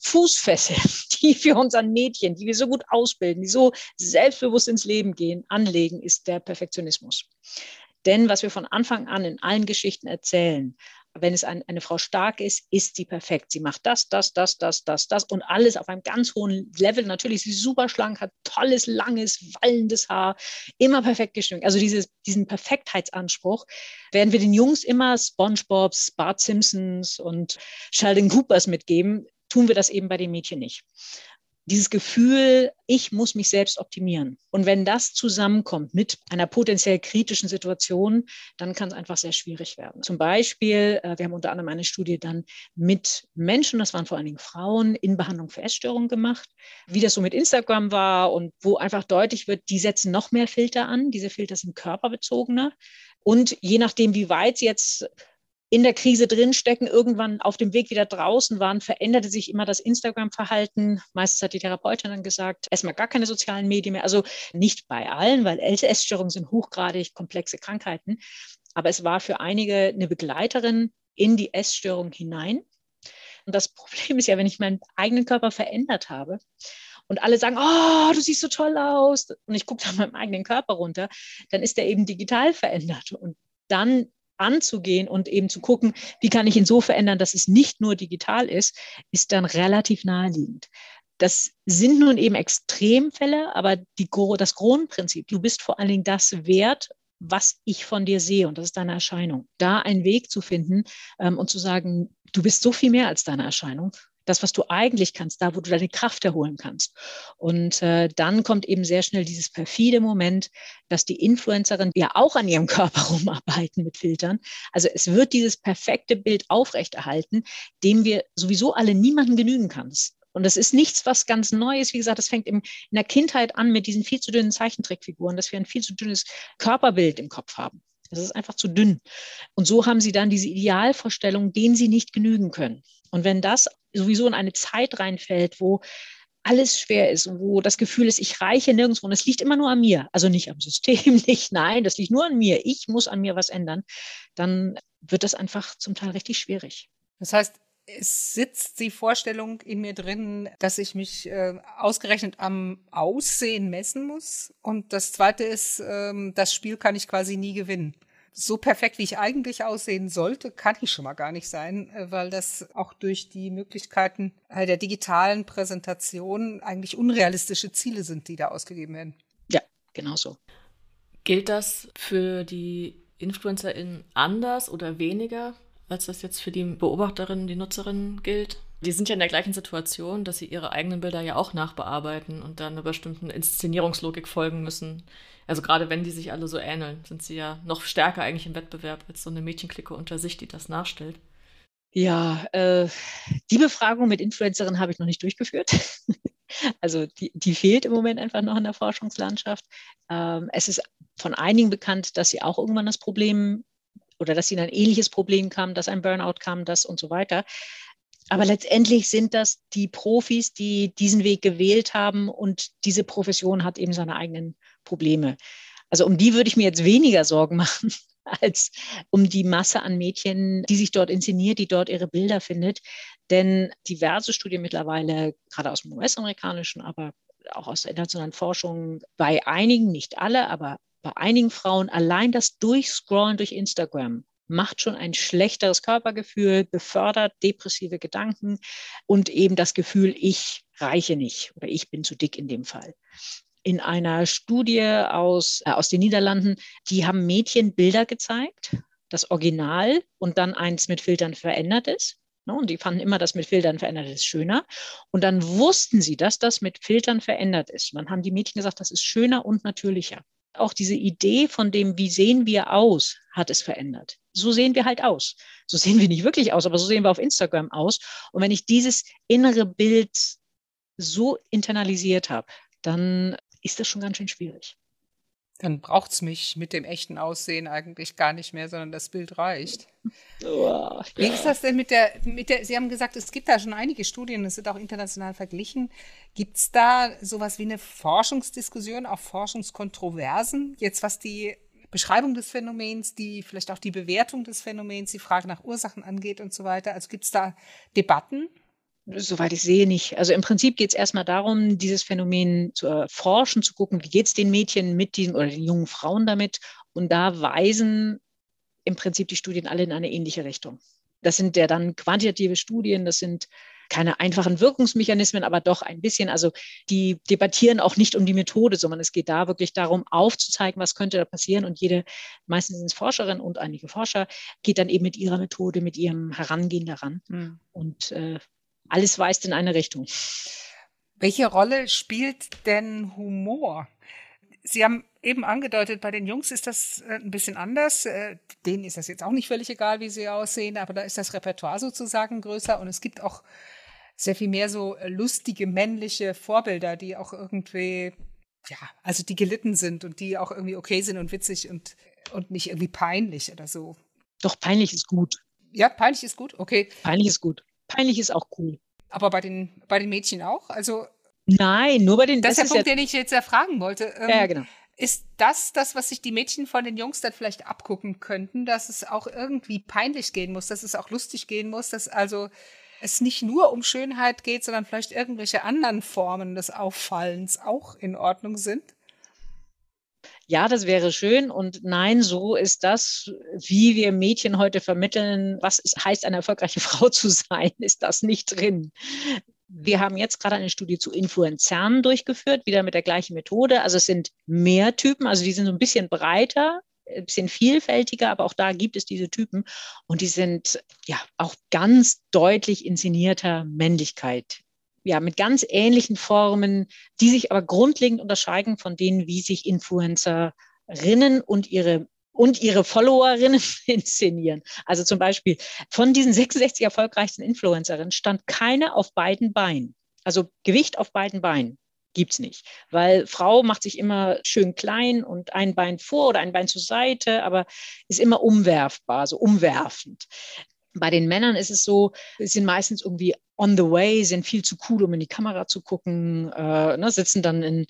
Fußfessel, die für unseren Mädchen, die wir so gut ausbilden, die so selbstbewusst ins Leben gehen, anlegen, ist der Perfektionismus. Denn was wir von Anfang an in allen Geschichten erzählen, wenn es ein, eine Frau stark ist, ist sie perfekt. Sie macht das, das, das, das, das, das und alles auf einem ganz hohen Level. Natürlich ist sie super schlank, hat tolles, langes, wallendes Haar, immer perfekt geschminkt. Also dieses, diesen Perfektheitsanspruch werden wir den Jungs immer SpongeBobs, Bart Simpsons und Sheldon Coopers mitgeben, tun wir das eben bei den Mädchen nicht dieses Gefühl, ich muss mich selbst optimieren. Und wenn das zusammenkommt mit einer potenziell kritischen Situation, dann kann es einfach sehr schwierig werden. Zum Beispiel, äh, wir haben unter anderem eine Studie dann mit Menschen, das waren vor allen Dingen Frauen, in Behandlung für Essstörungen gemacht, wie das so mit Instagram war und wo einfach deutlich wird, die setzen noch mehr Filter an. Diese Filter sind körperbezogener. Und je nachdem, wie weit sie jetzt in der Krise drinstecken, irgendwann auf dem Weg wieder draußen waren, veränderte sich immer das Instagram-Verhalten. Meistens hat die Therapeutin dann gesagt, erstmal gar keine sozialen Medien mehr. Also nicht bei allen, weil Essstörungen sind hochgradig komplexe Krankheiten. Aber es war für einige eine Begleiterin in die Essstörung hinein. Und das Problem ist ja, wenn ich meinen eigenen Körper verändert habe, und alle sagen, oh, du siehst so toll aus. Und ich gucke dann meinem eigenen Körper runter, dann ist der eben digital verändert. Und dann anzugehen und eben zu gucken, wie kann ich ihn so verändern, dass es nicht nur digital ist, ist dann relativ naheliegend. Das sind nun eben Extremfälle, aber die, das Grundprinzip, du bist vor allen Dingen das wert, was ich von dir sehe und das ist deine Erscheinung. Da einen Weg zu finden ähm, und zu sagen, du bist so viel mehr als deine Erscheinung das, was du eigentlich kannst, da, wo du deine Kraft erholen kannst. Und äh, dann kommt eben sehr schnell dieses perfide Moment, dass die Influencerin ja auch an ihrem Körper rumarbeiten mit Filtern. Also es wird dieses perfekte Bild aufrechterhalten, dem wir sowieso alle niemanden genügen kann. Und das ist nichts, was ganz Neues. Wie gesagt, das fängt in der Kindheit an mit diesen viel zu dünnen Zeichentrickfiguren, dass wir ein viel zu dünnes Körperbild im Kopf haben. Das ist einfach zu dünn. Und so haben sie dann diese Idealvorstellung, denen sie nicht genügen können. Und wenn das sowieso in eine Zeit reinfällt, wo alles schwer ist und wo das Gefühl ist, ich reiche nirgendwo und es liegt immer nur an mir, also nicht am System, nicht, nein, das liegt nur an mir, ich muss an mir was ändern, dann wird das einfach zum Teil richtig schwierig. Das heißt, es sitzt die Vorstellung in mir drin, dass ich mich äh, ausgerechnet am Aussehen messen muss. Und das Zweite ist, ähm, das Spiel kann ich quasi nie gewinnen so perfekt, wie ich eigentlich aussehen sollte, kann ich schon mal gar nicht sein, äh, weil das auch durch die Möglichkeiten äh, der digitalen Präsentation eigentlich unrealistische Ziele sind, die da ausgegeben werden. Ja, genau so. Gilt das für die InfluencerInnen anders oder weniger, als das jetzt für die Beobachterinnen, die Nutzerinnen gilt? Die sind ja in der gleichen Situation, dass sie ihre eigenen Bilder ja auch nachbearbeiten und dann einer bestimmten Inszenierungslogik folgen müssen also gerade wenn die sich alle so ähneln, sind sie ja noch stärker eigentlich im Wettbewerb als so eine Mädchenklicke unter sich, die das nachstellt. Ja, äh, die Befragung mit Influencerinnen habe ich noch nicht durchgeführt. also die, die, fehlt im Moment einfach noch in der Forschungslandschaft. Ähm, es ist von einigen bekannt, dass sie auch irgendwann das Problem oder dass ihnen ein ähnliches Problem kam, dass ein Burnout kam, das und so weiter. Aber letztendlich sind das die Profis, die diesen Weg gewählt haben und diese Profession hat eben seine eigenen Probleme. Also um die würde ich mir jetzt weniger Sorgen machen als um die Masse an Mädchen, die sich dort inszeniert, die dort ihre Bilder findet. Denn diverse Studien mittlerweile, gerade aus dem US-amerikanischen, aber auch aus der internationalen Forschung, bei einigen, nicht alle, aber bei einigen Frauen allein das Durchscrollen durch Instagram macht schon ein schlechteres Körpergefühl, befördert depressive Gedanken und eben das Gefühl, ich reiche nicht oder ich bin zu dick in dem Fall in einer Studie aus, äh, aus den Niederlanden, die haben Mädchen Bilder gezeigt, das Original und dann eins mit Filtern verändert ist. Ne, und die fanden immer, das mit Filtern verändert ist schöner. Und dann wussten sie, dass das mit Filtern verändert ist. Und dann haben die Mädchen gesagt, das ist schöner und natürlicher. Auch diese Idee von dem, wie sehen wir aus, hat es verändert. So sehen wir halt aus. So sehen wir nicht wirklich aus, aber so sehen wir auf Instagram aus. Und wenn ich dieses innere Bild so internalisiert habe, dann ist das schon ganz schön schwierig. Dann braucht es mich mit dem echten Aussehen eigentlich gar nicht mehr, sondern das Bild reicht. Oh, Wie ist das denn mit der, mit der, Sie haben gesagt, es gibt da schon einige Studien, es wird auch international verglichen. Gibt es da sowas wie eine Forschungsdiskussion, auch Forschungskontroversen, jetzt was die Beschreibung des Phänomens, die vielleicht auch die Bewertung des Phänomens, die Frage nach Ursachen angeht und so weiter? Also gibt es da Debatten? Soweit ich sehe, nicht. Also im Prinzip geht es erstmal darum, dieses Phänomen zu erforschen, zu gucken, wie geht es den Mädchen mit diesen oder den jungen Frauen damit. Und da weisen im Prinzip die Studien alle in eine ähnliche Richtung. Das sind ja dann quantitative Studien, das sind keine einfachen Wirkungsmechanismen, aber doch ein bisschen. Also die debattieren auch nicht um die Methode, sondern es geht da wirklich darum, aufzuzeigen, was könnte da passieren. Und jede, meistens sind es Forscherinnen und einige Forscher, geht dann eben mit ihrer Methode, mit ihrem Herangehen daran. Mhm. Und äh, alles weist in eine Richtung. Welche Rolle spielt denn Humor? Sie haben eben angedeutet, bei den Jungs ist das äh, ein bisschen anders. Äh, denen ist das jetzt auch nicht völlig egal, wie sie aussehen, aber da ist das Repertoire sozusagen größer und es gibt auch sehr viel mehr so lustige männliche Vorbilder, die auch irgendwie, ja, also die gelitten sind und die auch irgendwie okay sind und witzig und, und nicht irgendwie peinlich oder so. Doch, peinlich ist gut. Ja, peinlich ist gut, okay. Peinlich ist gut. Peinlich ist auch cool. Aber bei den, bei den Mädchen auch? Also. Nein, nur bei den Das, das ist der Punkt, ja, den ich jetzt erfragen wollte. Ähm, ja, genau. Ist das das, was sich die Mädchen von den Jungs dann vielleicht abgucken könnten, dass es auch irgendwie peinlich gehen muss, dass es auch lustig gehen muss, dass also es nicht nur um Schönheit geht, sondern vielleicht irgendwelche anderen Formen des Auffallens auch in Ordnung sind? Ja, das wäre schön und nein, so ist das, wie wir Mädchen heute vermitteln, was es heißt, eine erfolgreiche Frau zu sein, ist das nicht drin. Wir haben jetzt gerade eine Studie zu Influenzern durchgeführt, wieder mit der gleichen Methode. Also es sind mehr Typen, also die sind so ein bisschen breiter, ein bisschen vielfältiger, aber auch da gibt es diese Typen und die sind ja auch ganz deutlich inszenierter Männlichkeit ja, mit ganz ähnlichen Formen, die sich aber grundlegend unterscheiden von denen, wie sich Influencerinnen und ihre und ihre Followerinnen inszenieren. Also zum Beispiel von diesen 66 erfolgreichsten Influencerinnen stand keine auf beiden Beinen. Also Gewicht auf beiden Beinen gibt's nicht, weil Frau macht sich immer schön klein und ein Bein vor oder ein Bein zur Seite, aber ist immer umwerfbar, so umwerfend. Bei den Männern ist es so, sie sind meistens irgendwie on the way, sind viel zu cool, um in die Kamera zu gucken, äh, ne, sitzen dann in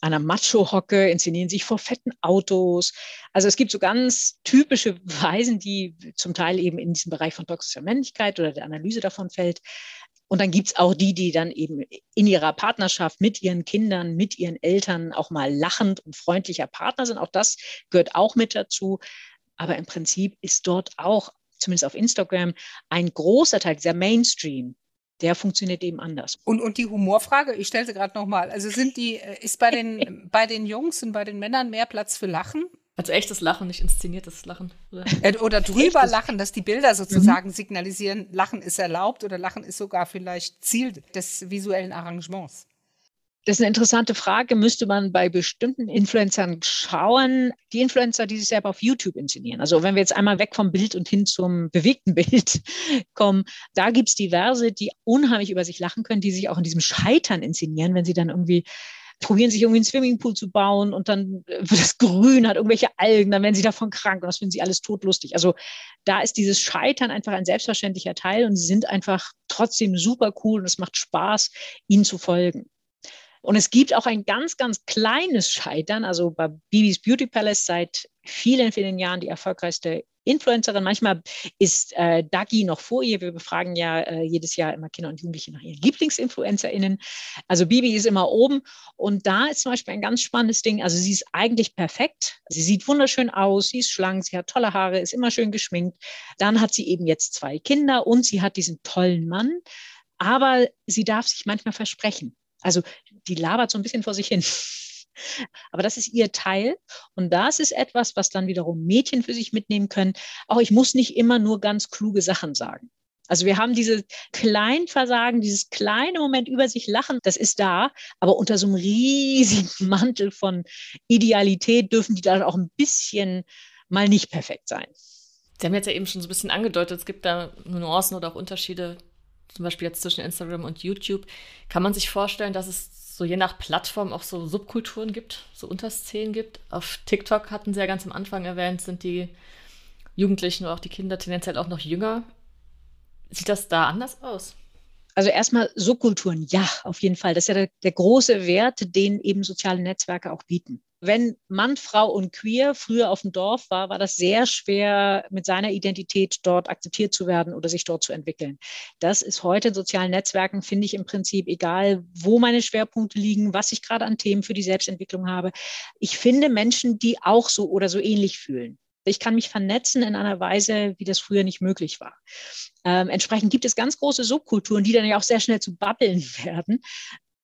einer Macho-Hocke, inszenieren sich vor fetten Autos. Also es gibt so ganz typische Weisen, die zum Teil eben in diesem Bereich von toxischer Männlichkeit oder der Analyse davon fällt. Und dann gibt es auch die, die dann eben in ihrer Partnerschaft mit ihren Kindern, mit ihren Eltern auch mal lachend und freundlicher Partner sind. Auch das gehört auch mit dazu. Aber im Prinzip ist dort auch zumindest auf Instagram, ein großer Teil, dieser Mainstream, der funktioniert eben anders. Und, und die Humorfrage, ich stelle sie gerade nochmal, also sind die, äh, ist bei den, bei den Jungs und bei den Männern mehr Platz für Lachen? Also echtes Lachen, nicht inszeniertes Lachen. Oder, äh, oder drüber echtes. lachen, dass die Bilder sozusagen mhm. signalisieren, Lachen ist erlaubt oder Lachen ist sogar vielleicht Ziel des visuellen Arrangements. Das ist eine interessante Frage. Müsste man bei bestimmten Influencern schauen, die Influencer, die sich selber auf YouTube inszenieren. Also wenn wir jetzt einmal weg vom Bild und hin zum bewegten Bild kommen, da gibt es diverse, die unheimlich über sich lachen können, die sich auch in diesem Scheitern inszenieren, wenn sie dann irgendwie probieren sich irgendwie einen Swimmingpool zu bauen und dann wird das grün, hat irgendwelche Algen, dann werden sie davon krank und das finden sie alles totlustig. Also da ist dieses Scheitern einfach ein selbstverständlicher Teil und sie sind einfach trotzdem super cool und es macht Spaß, ihnen zu folgen. Und es gibt auch ein ganz, ganz kleines Scheitern. Also bei Bibis Beauty Palace seit vielen, vielen Jahren die erfolgreichste Influencerin. Manchmal ist äh, Dagi noch vor ihr. Wir befragen ja äh, jedes Jahr immer Kinder und Jugendliche nach ihren LieblingsinfluencerInnen. Also Bibi ist immer oben. Und da ist zum Beispiel ein ganz spannendes Ding. Also sie ist eigentlich perfekt. Sie sieht wunderschön aus. Sie ist schlank. Sie hat tolle Haare, ist immer schön geschminkt. Dann hat sie eben jetzt zwei Kinder und sie hat diesen tollen Mann. Aber sie darf sich manchmal versprechen. Also die labert so ein bisschen vor sich hin. Aber das ist ihr Teil. Und das ist etwas, was dann wiederum Mädchen für sich mitnehmen können. Auch ich muss nicht immer nur ganz kluge Sachen sagen. Also wir haben diese Kleinversagen, dieses kleine Moment über sich lachen, das ist da, aber unter so einem riesigen Mantel von Idealität dürfen die dann auch ein bisschen mal nicht perfekt sein. Sie haben jetzt ja eben schon so ein bisschen angedeutet, es gibt da Nuancen oder auch Unterschiede zum Beispiel jetzt zwischen Instagram und YouTube, kann man sich vorstellen, dass es so je nach Plattform auch so Subkulturen gibt, so Unterszenen gibt. Auf TikTok hatten sie ja ganz am Anfang erwähnt, sind die Jugendlichen oder auch die Kinder tendenziell auch noch jünger. Sieht das da anders aus? Also erstmal Subkulturen, ja, auf jeden Fall. Das ist ja der, der große Wert, den eben soziale Netzwerke auch bieten. Wenn Mann, Frau und Queer früher auf dem Dorf war, war das sehr schwer, mit seiner Identität dort akzeptiert zu werden oder sich dort zu entwickeln. Das ist heute in sozialen Netzwerken, finde ich im Prinzip egal, wo meine Schwerpunkte liegen, was ich gerade an Themen für die Selbstentwicklung habe. Ich finde Menschen, die auch so oder so ähnlich fühlen. Ich kann mich vernetzen in einer Weise, wie das früher nicht möglich war. Ähm, entsprechend gibt es ganz große Subkulturen, die dann ja auch sehr schnell zu Babbeln werden.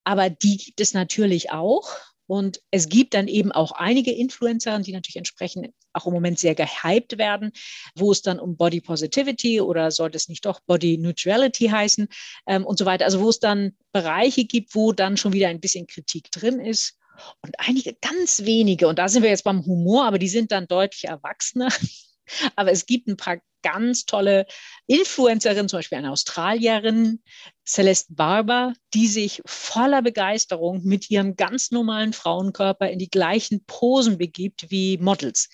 Aber die gibt es natürlich auch. Und es gibt dann eben auch einige Influencer, die natürlich entsprechend auch im Moment sehr gehypt werden, wo es dann um Body Positivity oder sollte es nicht doch Body Neutrality heißen ähm, und so weiter. Also wo es dann Bereiche gibt, wo dann schon wieder ein bisschen Kritik drin ist. Und einige ganz wenige, und da sind wir jetzt beim Humor, aber die sind dann deutlich erwachsener. Aber es gibt ein paar ganz tolle Influencerinnen, zum Beispiel eine Australierin, Celeste Barber, die sich voller Begeisterung mit ihrem ganz normalen Frauenkörper in die gleichen Posen begibt wie Models.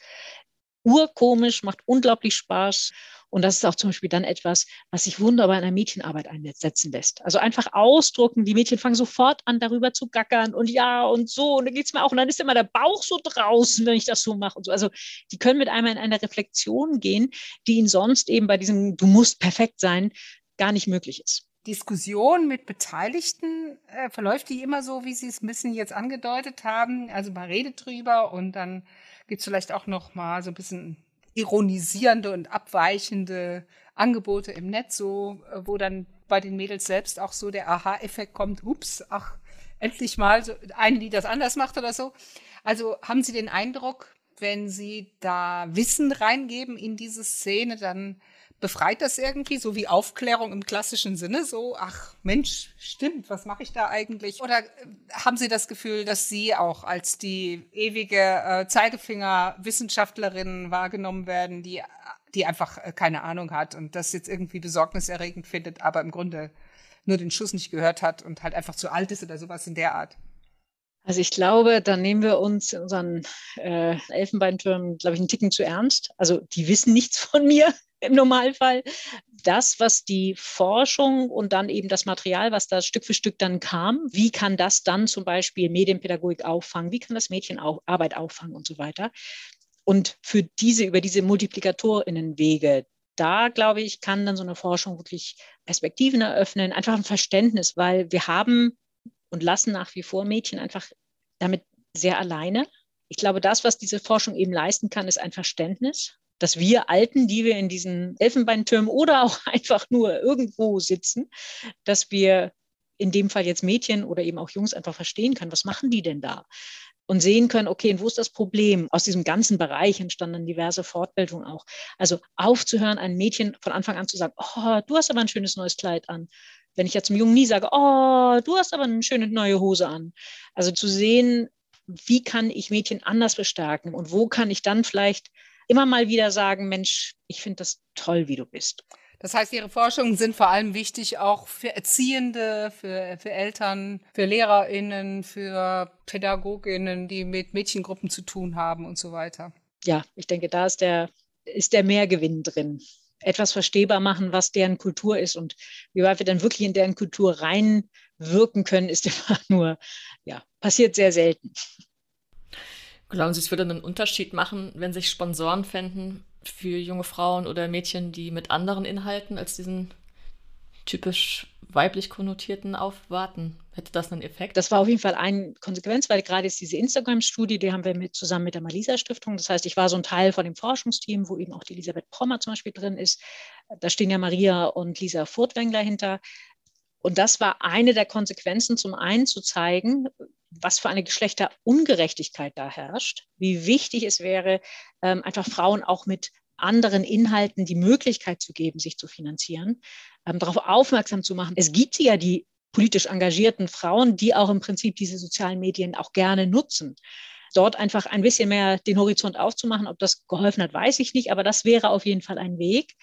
Urkomisch, macht unglaublich Spaß. Und das ist auch zum Beispiel dann etwas, was sich wunderbar in der Mädchenarbeit einsetzen lässt. Also einfach ausdrucken, die Mädchen fangen sofort an, darüber zu gackern und ja und so. Und dann geht es mir auch. Und dann ist immer der Bauch so draußen, wenn ich das so mache und so. Also die können mit einmal in eine Reflexion gehen, die ihnen sonst eben bei diesem Du musst perfekt sein gar nicht möglich ist. Diskussion mit Beteiligten äh, verläuft die immer so, wie Sie es ein bisschen jetzt angedeutet haben. Also man redet drüber und dann gibt es vielleicht auch noch mal so ein bisschen ironisierende und abweichende Angebote im Netz, so äh, wo dann bei den Mädels selbst auch so der Aha-Effekt kommt, ups, ach, endlich mal so eine, die das anders macht oder so. Also haben Sie den Eindruck, wenn Sie da Wissen reingeben in diese Szene, dann befreit das irgendwie, so wie Aufklärung im klassischen Sinne, so, ach Mensch, stimmt, was mache ich da eigentlich? Oder äh, haben Sie das Gefühl, dass Sie auch als die ewige äh, Zeigefinger-Wissenschaftlerin wahrgenommen werden, die, die einfach äh, keine Ahnung hat und das jetzt irgendwie besorgniserregend findet, aber im Grunde nur den Schuss nicht gehört hat und halt einfach zu alt ist oder sowas in der Art? Also ich glaube, da nehmen wir uns in unseren äh, Elfenbeintürmen, glaube ich, einen Ticken zu ernst. Also die wissen nichts von mir im Normalfall. Das, was die Forschung und dann eben das Material, was da Stück für Stück dann kam, wie kann das dann zum Beispiel Medienpädagogik auffangen, wie kann das Mädchen auch Arbeit auffangen und so weiter. Und für diese, über diese Multiplikatorinnenwege, da glaube ich, kann dann so eine Forschung wirklich Perspektiven eröffnen, einfach ein Verständnis, weil wir haben und lassen nach wie vor Mädchen einfach damit sehr alleine. Ich glaube, das, was diese Forschung eben leisten kann, ist ein Verständnis dass wir Alten, die wir in diesen Elfenbeintürmen oder auch einfach nur irgendwo sitzen, dass wir in dem Fall jetzt Mädchen oder eben auch Jungs einfach verstehen können, was machen die denn da? Und sehen können, okay, und wo ist das Problem? Aus diesem ganzen Bereich entstanden diverse Fortbildungen auch. Also aufzuhören, ein Mädchen von Anfang an zu sagen, oh, du hast aber ein schönes neues Kleid an. Wenn ich jetzt zum Jungen nie sage, oh, du hast aber eine schöne neue Hose an. Also zu sehen, wie kann ich Mädchen anders bestärken und wo kann ich dann vielleicht immer mal wieder sagen, Mensch, ich finde das toll, wie du bist. Das heißt, Ihre Forschungen sind vor allem wichtig auch für Erziehende, für, für Eltern, für LehrerInnen, für PädagogInnen, die mit Mädchengruppen zu tun haben und so weiter. Ja, ich denke, da ist der, ist der Mehrgewinn drin. Etwas verstehbar machen, was deren Kultur ist und wie weit wir dann wirklich in deren Kultur reinwirken können, ist immer nur, ja, passiert sehr selten. Glauben Sie, es würde einen Unterschied machen, wenn sich Sponsoren fänden für junge Frauen oder Mädchen, die mit anderen Inhalten als diesen typisch weiblich konnotierten aufwarten? Hätte das einen Effekt? Das war auf jeden Fall eine Konsequenz, weil gerade ist diese Instagram-Studie, die haben wir mit, zusammen mit der Malisa-Stiftung. Das heißt, ich war so ein Teil von dem Forschungsteam, wo eben auch die Elisabeth Prommer zum Beispiel drin ist. Da stehen ja Maria und Lisa Furtwängler hinter. Und das war eine der Konsequenzen, zum einen zu zeigen, was für eine Geschlechterungerechtigkeit da herrscht, wie wichtig es wäre, ähm, einfach Frauen auch mit anderen Inhalten die Möglichkeit zu geben, sich zu finanzieren, ähm, darauf aufmerksam zu machen. Es gibt ja die politisch engagierten Frauen, die auch im Prinzip diese sozialen Medien auch gerne nutzen. Dort einfach ein bisschen mehr den Horizont aufzumachen. Ob das geholfen hat, weiß ich nicht, aber das wäre auf jeden Fall ein Weg.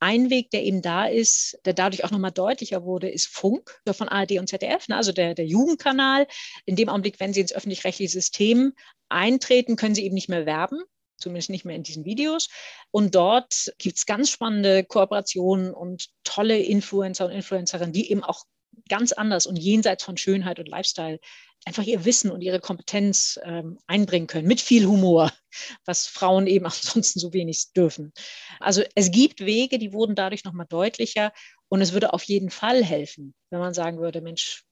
Ein Weg, der eben da ist, der dadurch auch nochmal deutlicher wurde, ist Funk von ARD und ZDF, ne? also der, der Jugendkanal. In dem Augenblick, wenn Sie ins öffentlich-rechtliche System eintreten, können Sie eben nicht mehr werben zumindest nicht mehr in diesen Videos. Und dort gibt es ganz spannende Kooperationen und tolle Influencer und Influencerinnen, die eben auch ganz anders und jenseits von Schönheit und Lifestyle einfach ihr Wissen und ihre Kompetenz ähm, einbringen können, mit viel Humor, was Frauen eben ansonsten so wenig dürfen. Also es gibt Wege, die wurden dadurch nochmal deutlicher und es würde auf jeden Fall helfen, wenn man sagen würde, Mensch,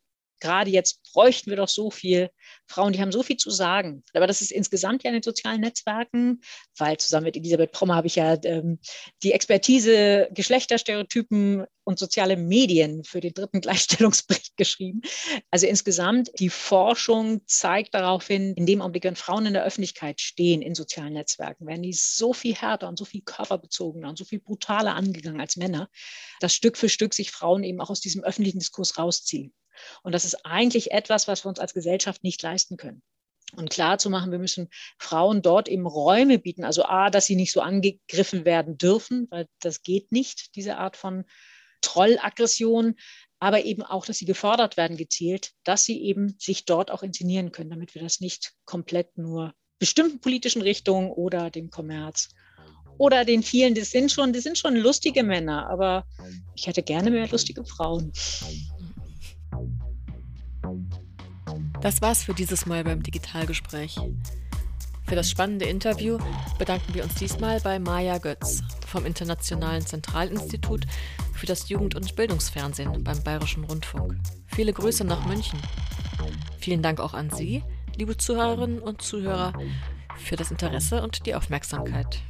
gerade jetzt bräuchten wir doch so viel Frauen, die haben so viel zu sagen. Aber das ist insgesamt ja in den sozialen Netzwerken, weil zusammen mit Elisabeth Prommer habe ich ja ähm, die Expertise Geschlechterstereotypen und soziale Medien für den dritten Gleichstellungsbericht geschrieben. Also insgesamt, die Forschung zeigt darauf hin, in dem Augenblick, wenn Frauen in der Öffentlichkeit stehen in sozialen Netzwerken, werden die so viel härter und so viel körperbezogener und so viel brutaler angegangen als Männer, dass Stück für Stück sich Frauen eben auch aus diesem öffentlichen Diskurs rausziehen. Und das ist eigentlich etwas, was wir uns als Gesellschaft nicht leisten können. Und klar zu machen, wir müssen Frauen dort eben Räume bieten. Also A, dass sie nicht so angegriffen werden dürfen, weil das geht nicht, diese Art von Trollaggression, aber eben auch, dass sie gefördert werden gezielt, dass sie eben sich dort auch inszenieren können, damit wir das nicht komplett nur bestimmten politischen Richtungen oder dem Kommerz oder den vielen, das sind schon, das sind schon lustige Männer, aber ich hätte gerne mehr lustige Frauen. Das war's für dieses Mal beim Digitalgespräch. Für das spannende Interview bedanken wir uns diesmal bei Maja Götz vom Internationalen Zentralinstitut für das Jugend- und Bildungsfernsehen beim Bayerischen Rundfunk. Viele Grüße nach München. Vielen Dank auch an Sie, liebe Zuhörerinnen und Zuhörer, für das Interesse und die Aufmerksamkeit.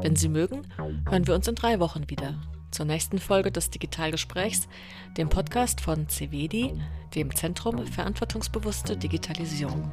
Wenn Sie mögen, hören wir uns in drei Wochen wieder zur nächsten Folge des Digitalgesprächs, dem Podcast von CVD, dem Zentrum Verantwortungsbewusste Digitalisierung.